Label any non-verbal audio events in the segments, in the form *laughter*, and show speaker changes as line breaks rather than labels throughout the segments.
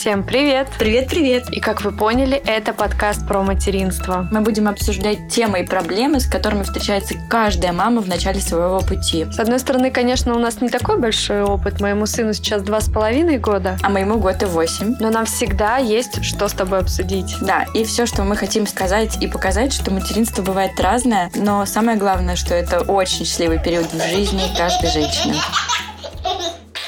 Всем привет!
Привет-привет!
И как вы поняли, это подкаст про материнство.
Мы будем обсуждать темы и проблемы, с которыми встречается каждая мама в начале своего пути.
С одной стороны, конечно, у нас не такой большой опыт. Моему сыну сейчас два с половиной года.
А моему год и восемь.
Но нам всегда есть что с тобой обсудить.
Да, и все, что мы хотим сказать и показать, что материнство бывает разное, но самое главное, что это очень счастливый период в жизни каждой женщины.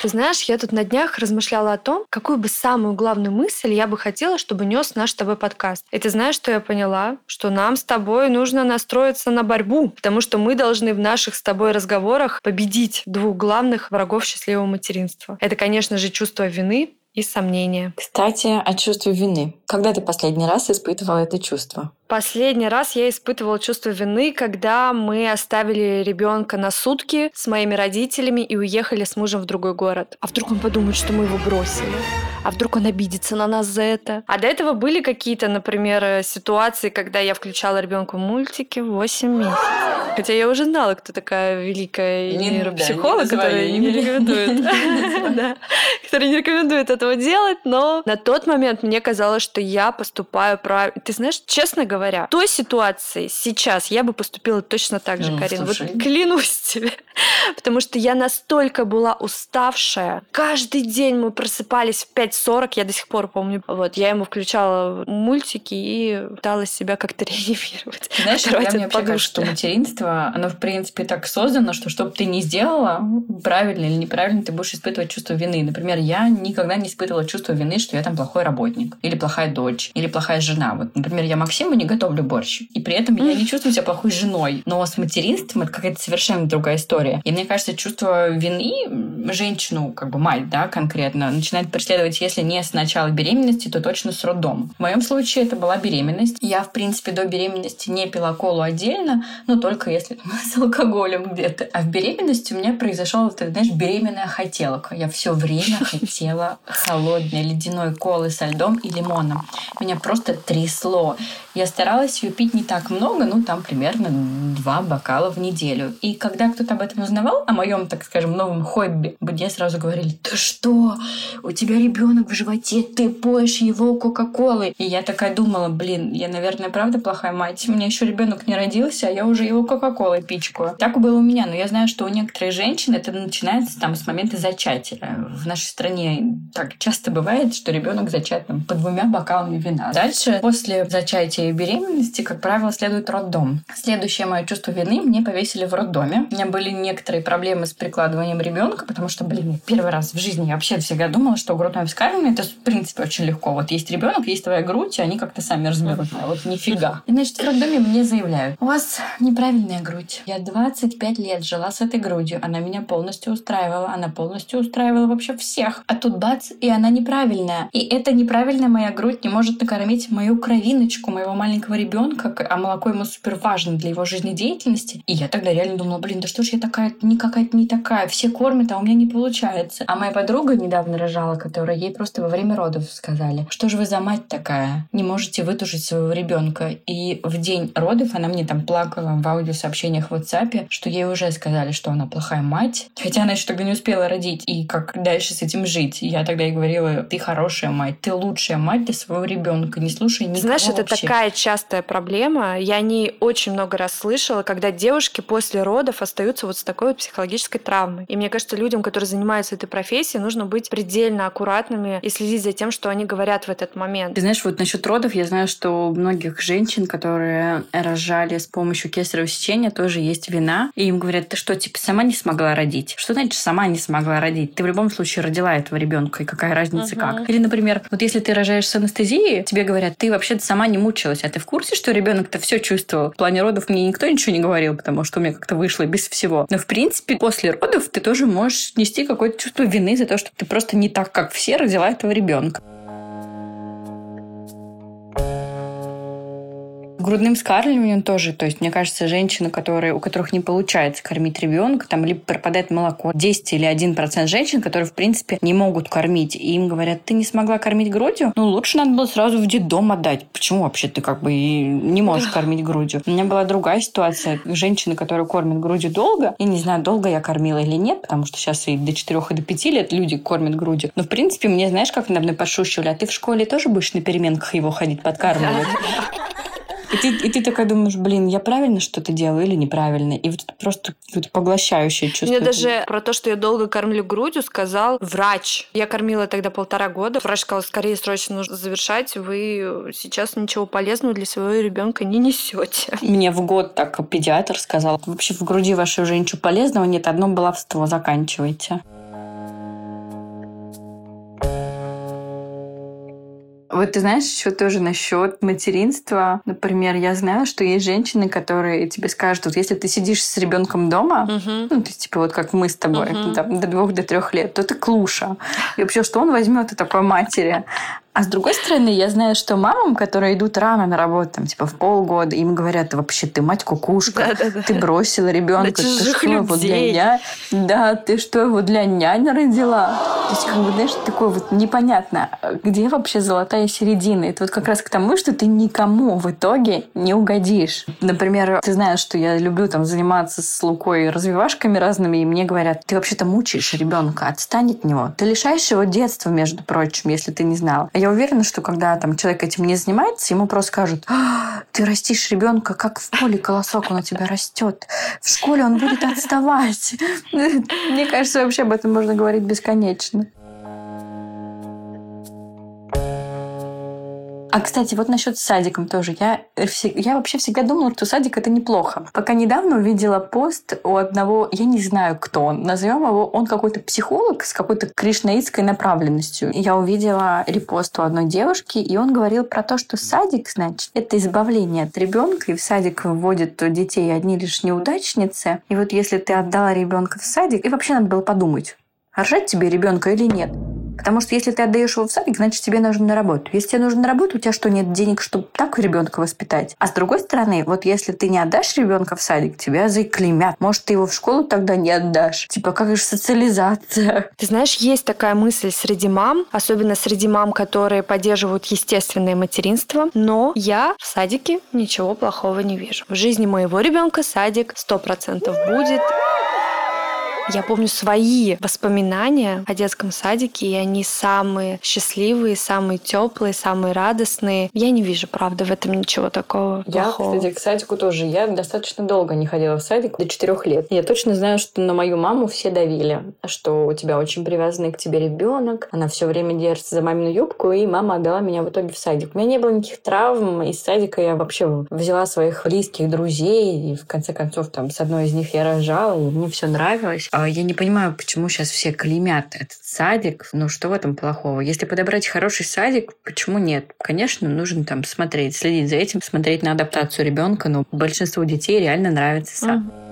Ты знаешь, я тут на днях размышляла о том, какую бы самую главную мысль я бы хотела, чтобы нес наш с тобой подкаст. И ты знаешь, что я поняла? Что нам с тобой нужно настроиться на борьбу, потому что мы должны в наших с тобой разговорах победить двух главных врагов счастливого материнства. Это, конечно же, чувство вины и сомнения.
Кстати, о чувстве вины. Когда ты последний раз испытывала это чувство?
Последний раз я испытывала чувство вины, когда мы оставили ребенка на сутки с моими родителями и уехали с мужем в другой город. А вдруг он подумает, что мы его бросили? А вдруг он обидится на нас за это? А до этого были какие-то, например, ситуации, когда я включала ребенку мультики в 8 месяцев. *laughs* Хотя я уже знала, кто такая великая нейропсихолог, которая не рекомендует. *laughs* *laughs* Которая не рекомендует этого делать, но на тот момент мне казалось, что я поступаю правильно. Ты знаешь, честно говоря, в той ситуации сейчас я бы поступила точно так же, ну, Карин. Вот клянусь тебе. Потому что я настолько была уставшая. Каждый день мы просыпались в 5.40, я до сих пор помню. Вот, я ему включала мультики и пыталась себя как-то реанимировать.
Знаешь, я мне вообще кажется, что материнство, оно в принципе так создано, что что бы ты ни сделала, правильно или неправильно, ты будешь испытывать чувство вины. Например, я никогда не испытывала чувство вины, что я там плохой работник, или плохая дочь, или плохая жена. Вот, например, я Максиму не готовлю борщ. И при этом я не чувствую себя плохой женой. Но с материнством это какая-то совершенно другая история. И мне кажется, чувство вины женщину, как бы мать, да, конкретно, начинает преследовать, если не с начала беременности, то точно с роддом. В моем случае это была беременность. Я, в принципе, до беременности не пила колу отдельно, но только если с алкоголем где-то. А в беременности у меня произошел, ты знаешь, беременная хотелка. Я все время *laughs* хотела холодной ледяной колы со льдом и лимоном. Меня просто трясло. Я старалась ее пить не так много, ну, там примерно два бокала в неделю. И когда кто-то об этом узнавал, о моем, так скажем, новом хобби, мне сразу говорили, ты что, у тебя ребенок в животе, ты поешь его кока-колой. И я такая думала, блин, я, наверное, правда плохая мать. У меня еще ребенок не родился, а я уже его кока-колой пичкаю. Так было у меня, но я знаю, что у некоторых женщин это начинается там с момента зачатия. В нашей стране так часто бывает, что ребенок зачат там, по двумя бокалами вина. Дальше, после зачатия и беременности, как правило, следует роддом. Следующее мое чувство вины мне повесили в роддоме. У меня были некоторые проблемы с прикладыванием ребенка, потому что, блин, первый раз в жизни я вообще всегда думала, что грудное вскармливание это, в принципе, очень легко. Вот есть ребенок, есть твоя грудь, и они как-то сами разберут. А вот нифига. И, значит, в роддоме мне заявляют, у вас неправильная грудь. Я 25 лет жила с этой грудью. Она меня полностью устраивала. Она полностью устраивала вообще всех. А тут бац, и она неправильная. И эта неправильная моя грудь не может накормить мою кровиночку, моего маленького ребенка, а молоко ему супер важно для его жизнедеятельности. И я тогда реально думала, блин, да что ж я такая, не какая-то не такая, все кормят, а у меня не получается. А моя подруга недавно рожала, которая ей просто во время родов сказали, что же вы за мать такая, не можете вытушить своего ребенка. И в день родов она мне там плакала в аудиосообщениях в WhatsApp, что ей уже сказали, что она плохая мать, хотя она еще тогда не успела родить, и как дальше с этим жить. И я тогда ей говорила, ты хорошая мать, ты лучшая мать для своего ребенка, не слушай никого
Знаешь, это
вообще.
такая частая проблема. Я не очень много раз слышала, когда девушки после родов остаются вот с такой вот психологической травмой. И мне кажется, людям, которые занимаются этой профессией, нужно быть предельно аккуратными и следить за тем, что они говорят в этот момент.
Ты знаешь, вот насчет родов, я знаю, что у многих женщин, которые рожали с помощью кесарево сечения, тоже есть вина. И им говорят, ты что, типа, сама не смогла родить? Что значит сама не смогла родить? Ты в любом случае родила этого ребенка, и какая разница uh-huh. как? Или, например, вот если ты рожаешь с анестезией, тебе говорят, ты вообще-то сама не мучилась, а ты в курсе, что ребенок-то все чувствовал? В плане родов мне никто ничего не говорил, потому что у меня как-то вышло без всего. Но, в принципе, после родов ты тоже можешь нести какое-то чувство вины за то, что ты просто не так, как все, родила этого ребенка. Грудным скармливанием тоже. То есть, мне кажется, женщины, которые, у которых не получается кормить ребенка, там либо пропадает молоко. 10 или 1% женщин, которые, в принципе, не могут кормить. И им говорят, ты не смогла кормить грудью? Ну, лучше надо было сразу в детдом отдать. Почему вообще ты как бы не можешь кормить грудью? У меня была другая ситуация. Женщины, которые кормят грудью долго, я не знаю, долго я кормила или нет, потому что сейчас и до 4 и до 5 лет люди кормят грудью. Но, в принципе, мне, знаешь, как надо мной подшучивали, а ты в школе тоже будешь на переменках его ходить подкармливать? И ты, и ты такая думаешь, блин, я правильно что-то делаю или неправильно? И вот просто вот поглощающее чувство.
Мне даже про то, что я долго кормлю грудью, сказал врач. Я кормила тогда полтора года. Врач сказал, скорее срочно нужно завершать. Вы сейчас ничего полезного для своего ребенка не несете.
Мне в год так педиатр сказал, вообще в груди вашей уже ничего полезного нет, одно баловство заканчивайте. Вот ты знаешь, еще тоже насчет материнства. Например, я знаю, что есть женщины, которые тебе скажут, вот если ты сидишь с ребенком дома, uh-huh. ну, то есть, типа, вот как мы с тобой, uh-huh. там, до двух, до трех лет, то ты клуша. И вообще, что он возьмет от такой матери? А с другой стороны, я знаю, что мамам, которые идут рано на работу, там, типа в полгода, им говорят, вообще, ты мать кукушка, да, да, да. ты бросила ребенка, ты что
людей.
его для ня... Да, ты что его для няни родила? То есть, как бы, знаешь, такое вот непонятно, где вообще золотая середина? Это вот как раз к тому, что ты никому в итоге не угодишь. Например, ты знаешь, что я люблю там заниматься с Лукой развивашками разными, и мне говорят, ты вообще-то мучаешь ребенка, отстань от него. Ты лишаешь его детства, между прочим, если ты не знал я уверена, что когда там человек этим не занимается, ему просто скажут, а, ты растишь ребенка, как в поле колосок он у тебя растет. В школе он будет отставать. *laughs* Мне кажется, вообще об этом можно говорить бесконечно. А, кстати, вот насчет садиком тоже. Я, я вообще всегда думала, что садик это неплохо. Пока недавно увидела пост у одного, я не знаю, кто он, назовем его, он какой-то психолог с какой-то кришнаитской направленностью. Я увидела репост у одной девушки, и он говорил про то, что садик, значит, это избавление от ребенка, и в садик вводят детей одни лишь неудачницы. И вот если ты отдала ребенка в садик, и вообще надо было подумать, рожать тебе ребенка или нет. Потому что если ты отдаешь его в садик, значит, тебе нужно на работу. Если тебе нужно на работу, у тебя что, нет денег, чтобы так ребенка воспитать? А с другой стороны, вот если ты не отдашь ребенка в садик, тебя заклеймят. Может, ты его в школу тогда не отдашь. Типа, как же социализация?
Ты знаешь, есть такая мысль среди мам, особенно среди мам, которые поддерживают естественное материнство, но я в садике ничего плохого не вижу. В жизни моего ребенка садик сто процентов будет. Я помню свои воспоминания о детском садике, и они самые счастливые, самые теплые, самые радостные. Я не вижу, правда, в этом ничего такого
я,
плохого.
кстати, к садику тоже. Я достаточно долго не ходила в садик, до четырех лет. Я точно знаю, что на мою маму все давили, что у тебя очень привязанный к тебе ребенок, она все время держится за мамину юбку, и мама отдала меня в итоге в садик. У меня не было никаких травм, из садика я вообще взяла своих близких друзей, и в конце концов там с одной из них я рожала, и мне все нравилось. А я не понимаю, почему сейчас все клеймят этот садик. Ну, что в этом плохого? Если подобрать хороший садик, почему нет? Конечно, нужно там смотреть, следить за этим, смотреть на адаптацию ребенка, но большинству детей реально нравится сад. Mm-hmm.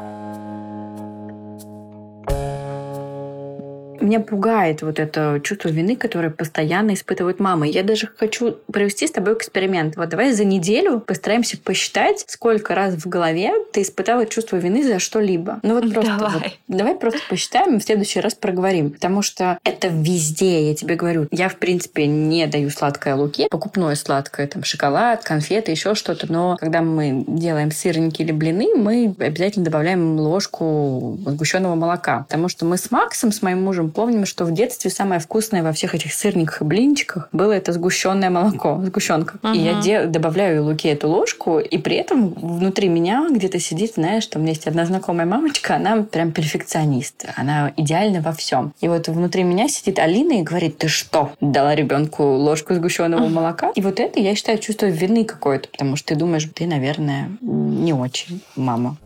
Меня пугает вот это чувство вины, которое постоянно испытывают мамы. Я даже хочу провести с тобой эксперимент. Вот давай за неделю постараемся посчитать, сколько раз в голове ты испытала чувство вины за что-либо. Ну вот просто давай. Вот, давай просто посчитаем и в следующий раз проговорим. Потому что это везде, я тебе говорю. Я, в принципе, не даю сладкое луке, покупное сладкое, там, шоколад, конфеты, еще что-то. Но когда мы делаем сырники или блины, мы обязательно добавляем ложку сгущенного молока. Потому что мы с Максом, с моим мужем, помним, что в детстве самое вкусное во всех этих сырниках и блинчиках было это сгущенное молоко, сгущенка. Угу. И я де- добавляю Луке эту ложку, и при этом внутри меня где-то сидит, знаешь, что у меня есть одна знакомая мамочка, она прям перфекционист, она идеальна во всем. И вот внутри меня сидит Алина и говорит, ты что, дала ребенку ложку сгущенного молока? И вот это, я считаю, чувство вины какое-то, потому что ты думаешь, ты, наверное, не очень мама.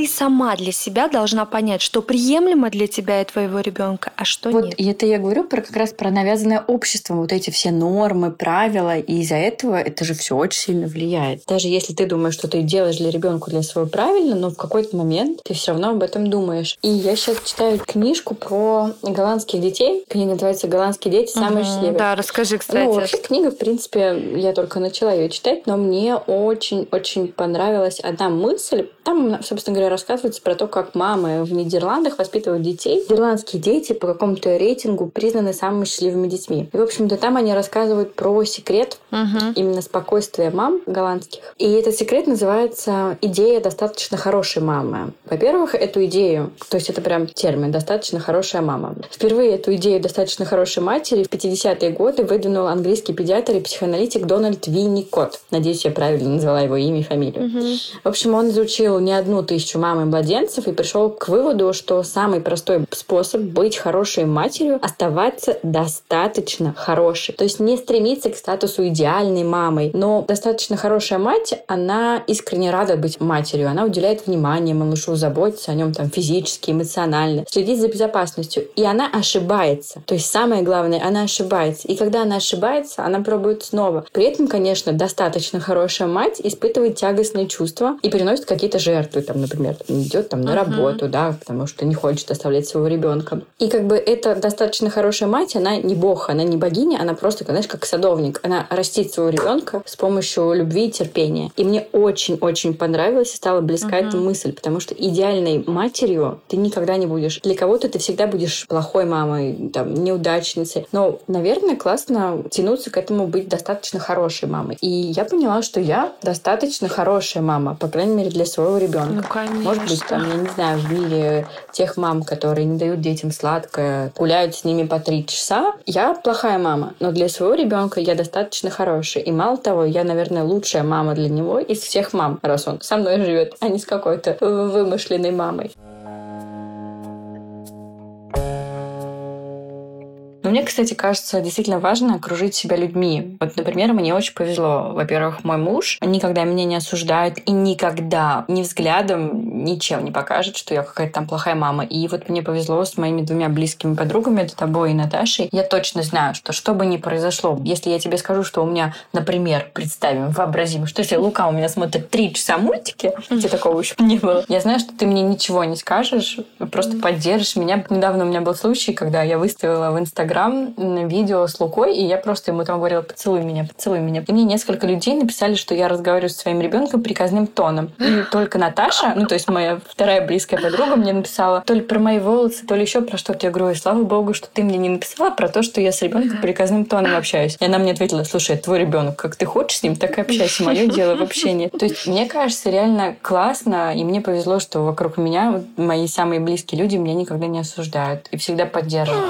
Ты сама для себя должна понять, что приемлемо для тебя и твоего ребенка, а что
вот
нет.
И это я говорю про как раз про навязанное обществом, вот эти все нормы, правила, и из-за этого это же все очень сильно влияет. Даже если ты думаешь, что ты делаешь для ребенка для своего правильно, но в какой-то момент ты все равно об этом думаешь. И я сейчас читаю книжку про голландских детей. Книга называется «Голландские дети. Самые угу, счастливые».
Да, расскажи, кстати.
Ну, вообще книга, в принципе, я только начала ее читать, но мне очень-очень понравилась одна мысль. Там, собственно говоря, рассказывается про то, как мамы в Нидерландах воспитывают детей. Нидерландские дети по какому-то рейтингу признаны самыми счастливыми детьми. И, в общем-то, там они рассказывают про секрет угу. именно спокойствия мам голландских. И этот секрет называется «идея достаточно хорошей мамы». Во-первых, эту идею, то есть это прям термин «достаточно хорошая мама». Впервые эту идею достаточно хорошей матери в 50-е годы выдвинул английский педиатр и психоаналитик Дональд Винникот. Надеюсь, я правильно назвала его имя и фамилию. Угу. В общем, он изучил не одну тысячу мам и младенцев и пришел к выводу, что самый простой способ быть хорошей матерью – оставаться достаточно хорошей. То есть не стремиться к статусу идеальной мамой, но достаточно хорошая мать, она искренне рада быть матерью. Она уделяет внимание малышу, заботится о нем там физически, эмоционально, следит за безопасностью. И она ошибается. То есть самое главное, она ошибается. И когда она ошибается, она пробует снова. При этом, конечно, достаточно хорошая мать испытывает тягостные чувства и приносит какие-то жертвы. Там, например, идет там на uh-huh. работу, да, потому что не хочет оставлять своего ребенка. И как бы эта достаточно хорошая мать, она не бог, она не богиня, она просто, знаешь, как садовник. Она растит своего ребенка с помощью любви и терпения. И мне очень-очень понравилось и стала близка uh-huh. эта мысль, потому что идеальной матерью ты никогда не будешь. Для кого-то ты всегда будешь плохой мамой, там, неудачницей. Но, наверное, классно тянуться к этому быть достаточно хорошей мамой. И я поняла, что я достаточно хорошая мама, по крайней мере, для своего ребенка. Ну. Может быть, там, я не знаю, в мире тех мам, которые не дают детям сладкое, гуляют с ними по три часа, я плохая мама. Но для своего ребенка я достаточно хорошая. И мало того, я, наверное, лучшая мама для него из всех мам, раз он со мной живет, а не с какой-то вымышленной мамой. Но мне, кстати, кажется, действительно важно окружить себя людьми. Вот, например, мне очень повезло. Во-первых, мой муж никогда меня не осуждает и никогда ни взглядом, ничем не покажет, что я какая-то там плохая мама. И вот мне повезло с моими двумя близкими подругами, это тобой и Наташей. Я точно знаю, что что бы ни произошло, если я тебе скажу, что у меня, например, представим, вообразим, что если Лука у меня смотрит три часа мультики, где такого еще не было, я знаю, что ты мне ничего не скажешь, просто поддержишь меня. Недавно у меня был случай, когда я выставила в Инстаграм Инстаграм видео с Лукой, и я просто ему там говорила, поцелуй меня, поцелуй меня. И мне несколько людей написали, что я разговариваю со своим ребенком приказным тоном. И только Наташа, ну то есть моя вторая близкая подруга, мне написала то ли про мои волосы, то ли еще про что-то. Я говорю, слава богу, что ты мне не написала про то, что я с ребенком приказным тоном общаюсь. И она мне ответила, слушай, твой ребенок, как ты хочешь с ним, так и общайся. Мое дело вообще нет. То есть мне кажется реально классно, и мне повезло, что вокруг меня мои самые близкие люди меня никогда не осуждают и всегда поддерживают.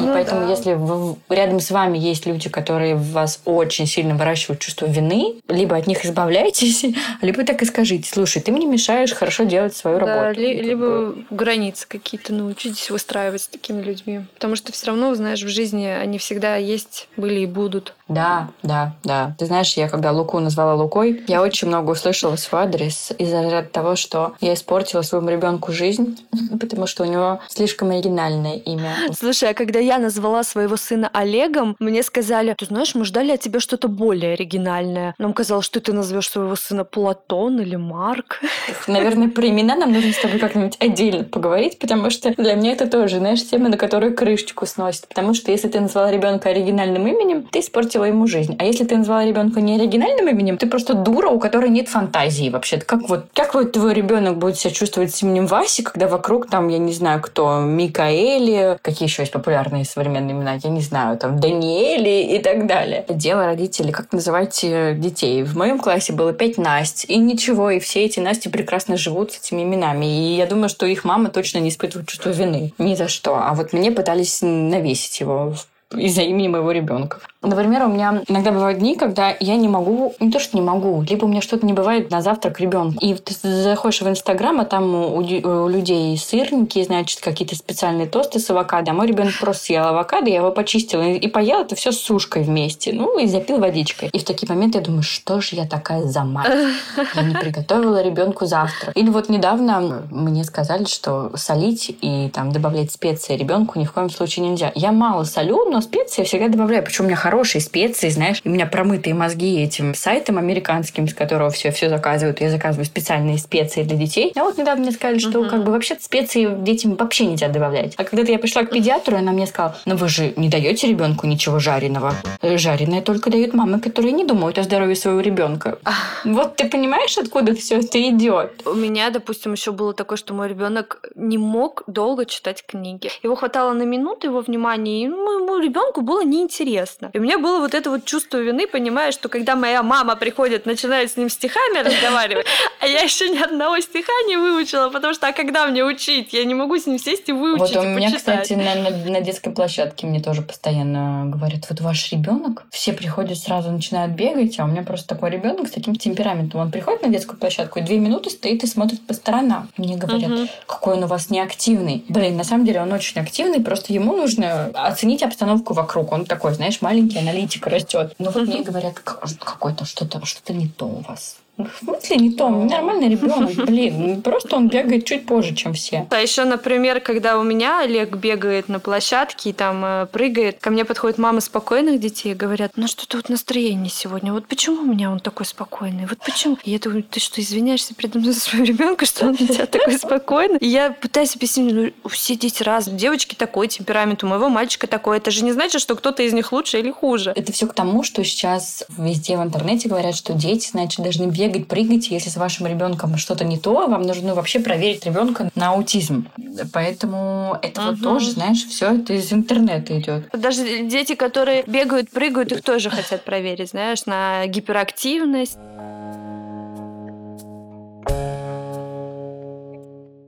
И ну, поэтому, да. если вы, рядом с вами есть люди, которые в вас очень сильно выращивают чувство вины, либо от них избавляйтесь, *laughs* либо так и скажите, слушай, ты мне мешаешь хорошо делать свою да, работу.
Ли, либо границы какие-то научитесь выстраивать с такими людьми. Потому что все равно, знаешь, в жизни они всегда есть, были и будут.
Да, да, да. Ты знаешь, я когда Луку назвала Лукой, я очень много услышала свой адрес из-за того, что я испортила своему ребенку жизнь, *laughs* потому что у него слишком оригинальное имя.
Слушай, а когда я назвала своего сына Олегом, мне сказали, ты знаешь, мы ждали от тебя что-то более оригинальное. Нам казалось, что ты назовешь своего сына Платон или Марк.
Наверное, про имена нам нужно с тобой как-нибудь отдельно поговорить, потому что для меня это тоже, знаешь, тема, на которую крышечку сносит. Потому что если ты назвала ребенка оригинальным именем, ты испортила ему жизнь. А если ты назвала ребенка не оригинальным именем, ты просто дура, у которой нет фантазии вообще. Как вот, как вот твой ребенок будет себя чувствовать с именем Васи, когда вокруг там, я не знаю, кто, Микаэли, какие еще есть популярные современные имена, я не знаю, там, Даниэли и так далее. Дело родителей, как называть э, детей. В моем классе было пять Насть, и ничего, и все эти Насти прекрасно живут с этими именами. И я думаю, что их мама точно не испытывает чувство вины. Ни за что. А вот мне пытались навесить его из-за имени моего ребенка. Например, у меня иногда бывают дни, когда я не могу, не то что не могу, либо у меня что-то не бывает на завтрак ребенку. И ты заходишь в Инстаграм, а там у, у людей сырники, значит, какие-то специальные тосты с авокадо. А мой ребенок просто съел авокадо, я его почистила и поел это все с сушкой вместе. Ну, и запил водичкой. И в такие моменты я думаю, что же я такая за мать? *laughs* Я не приготовила ребенку завтрак. Или вот недавно мне сказали, что солить и там добавлять специи ребенку ни в коем случае нельзя. Я мало солю, но специи я всегда добавляю. Причем у меня хорошие специи, знаешь. У меня промытые мозги этим сайтом американским, с которого все, все заказывают. Я заказываю специальные специи для детей. А вот недавно мне сказали, что uh-huh. как бы вообще специи детям вообще нельзя добавлять. А когда я пришла к педиатру, она мне сказала, ну вы же не даете ребенку ничего жареного. Э, жареное только дают мамы, которые не думают о здоровье своего ребенка. Вот ты понимаешь, откуда все это идет?
У меня, допустим, еще было такое, что мой ребенок не мог долго читать книги. Его хватало на минуту его внимания, и моему ребенку было неинтересно. И у меня было вот это вот чувство вины, понимая, что когда моя мама приходит, начинает с ним стихами разговаривать, *laughs* а я еще ни одного стиха не выучила, потому что а когда мне учить? Я не могу с ним сесть и выучить.
Вот у
меня,
кстати, на, на, на детской площадке мне тоже постоянно говорят, вот ваш ребенок, все приходят сразу начинают бегать, а у меня просто такой ребенок с таким темпераментом. Он приходит на детскую площадку и две минуты стоит и смотрит по сторонам. Мне говорят, угу. какой он у вас неактивный. Блин, на самом деле он очень активный, просто ему нужно оценить обстановку вокруг. Он такой, знаешь, маленький аналитик растет. Но вот мне говорят, какой-то что-то что-то не то у вас. В смысле не то? Нормальный ребенок, *laughs* блин. Просто он бегает чуть позже, чем все.
А еще, например, когда у меня Олег бегает на площадке и там э, прыгает, ко мне подходит мама спокойных детей и говорят, ну что-то вот настроение сегодня. Вот почему у меня он такой спокойный? Вот почему? И я думаю, ты что, извиняешься передо мной за своего ребенка, что он у тебя такой спокойный? И я пытаюсь объяснить, ну, все дети разные. Девочки такой темперамент, у моего мальчика такой. Это же не значит, что кто-то из них лучше или хуже.
Это все к тому, что сейчас везде в интернете говорят, что дети, значит, должны бегать бегать, прыгать. Если с вашим ребенком что-то не то, вам нужно вообще проверить ребенка на аутизм. Поэтому это угу. вот тоже, знаешь, все это из интернета идет.
Даже дети, которые бегают, прыгают, их тоже хотят проверить, знаешь, на гиперактивность.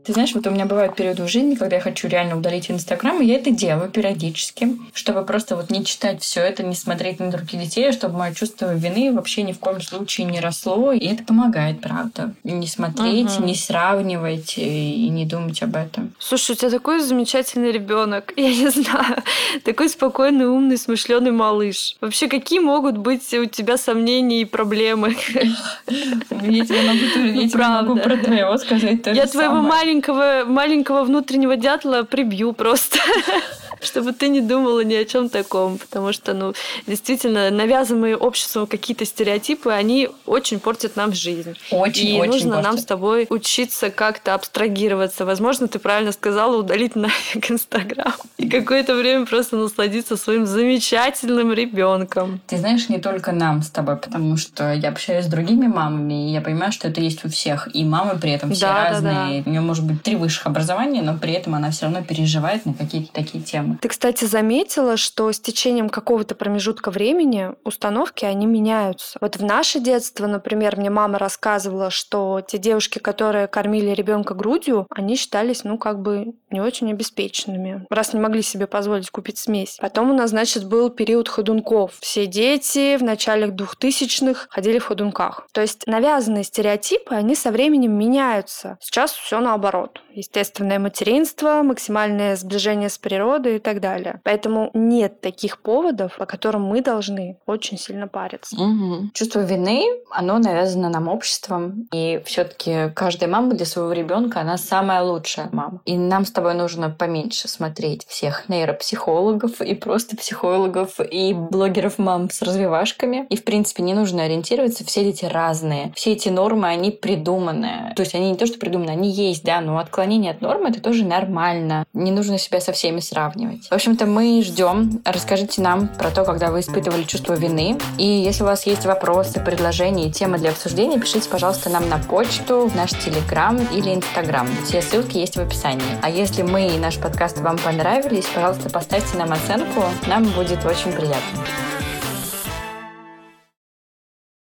Ты знаешь, вот у меня бывают периоды в жизни, когда я хочу реально удалить Инстаграм, и я это делаю периодически, чтобы просто вот не читать все это, не смотреть на других детей, чтобы мое чувство вины вообще ни в коем случае не росло. И это помогает, правда. Не смотреть, угу. не сравнивать и не думать об этом.
Слушай, у тебя такой замечательный ребенок. *laughs* Я не знаю. Такой спокойный, умный, смышленый малыш. Вообще, какие могут быть у тебя сомнения и проблемы? *laughs*
Я тебе могу про твоего сказать
Я твоего маленького маленького, маленького внутреннего дятла прибью просто. *laughs* чтобы ты не думала ни о чем таком, потому что, ну, действительно, навязанные обществом какие-то стереотипы, они очень портят нам жизнь.
Очень,
И
очень
нужно
портят.
нам с тобой учиться как-то абстрагироваться. Возможно, ты правильно сказала, удалить *laughs* нафиг Инстаграм. И какое-то время просто насладиться своим замечательным ребенком.
Ты знаешь, не только нам с тобой, потому что я общаюсь с другими мамами, и я понимаю, что это есть у всех. И мамы при этом все да, разные. Да, да. У нее может быть три высших образования, но при этом она все равно переживает на какие-то такие темы.
Ты, кстати, заметила, что с течением какого-то промежутка времени установки, они меняются. Вот в наше детство, например, мне мама рассказывала, что те девушки, которые кормили ребенка грудью, они считались, ну, как бы не очень обеспеченными, раз не могли себе позволить купить смесь. Потом у нас, значит, был период ходунков. Все дети в начале двухтысячных ходили в ходунках. То есть навязанные стереотипы, они со временем меняются. Сейчас все наоборот. Естественное материнство, максимальное сближение с природой так далее. Поэтому нет таких поводов, по которым мы должны очень сильно париться.
Угу. Чувство вины, оно навязано нам обществом. И все-таки каждая мама для своего ребенка, она самая лучшая мама. И нам с тобой нужно поменьше смотреть всех нейропсихологов и просто психологов и блогеров мам с развивашками. И, в принципе, не нужно ориентироваться. Все дети разные. Все эти нормы, они придуманы. То есть они не то, что придуманы, они есть, да, но отклонение от нормы — это тоже нормально. Не нужно себя со всеми сравнивать делать. В общем-то, мы ждем. Расскажите нам про то, когда вы испытывали чувство вины. И если у вас есть вопросы, предложения и темы для обсуждения, пишите, пожалуйста, нам на почту, в наш Телеграм или Инстаграм. Все ссылки есть в описании. А если мы и наш подкаст вам понравились, пожалуйста, поставьте нам оценку. Нам будет очень приятно.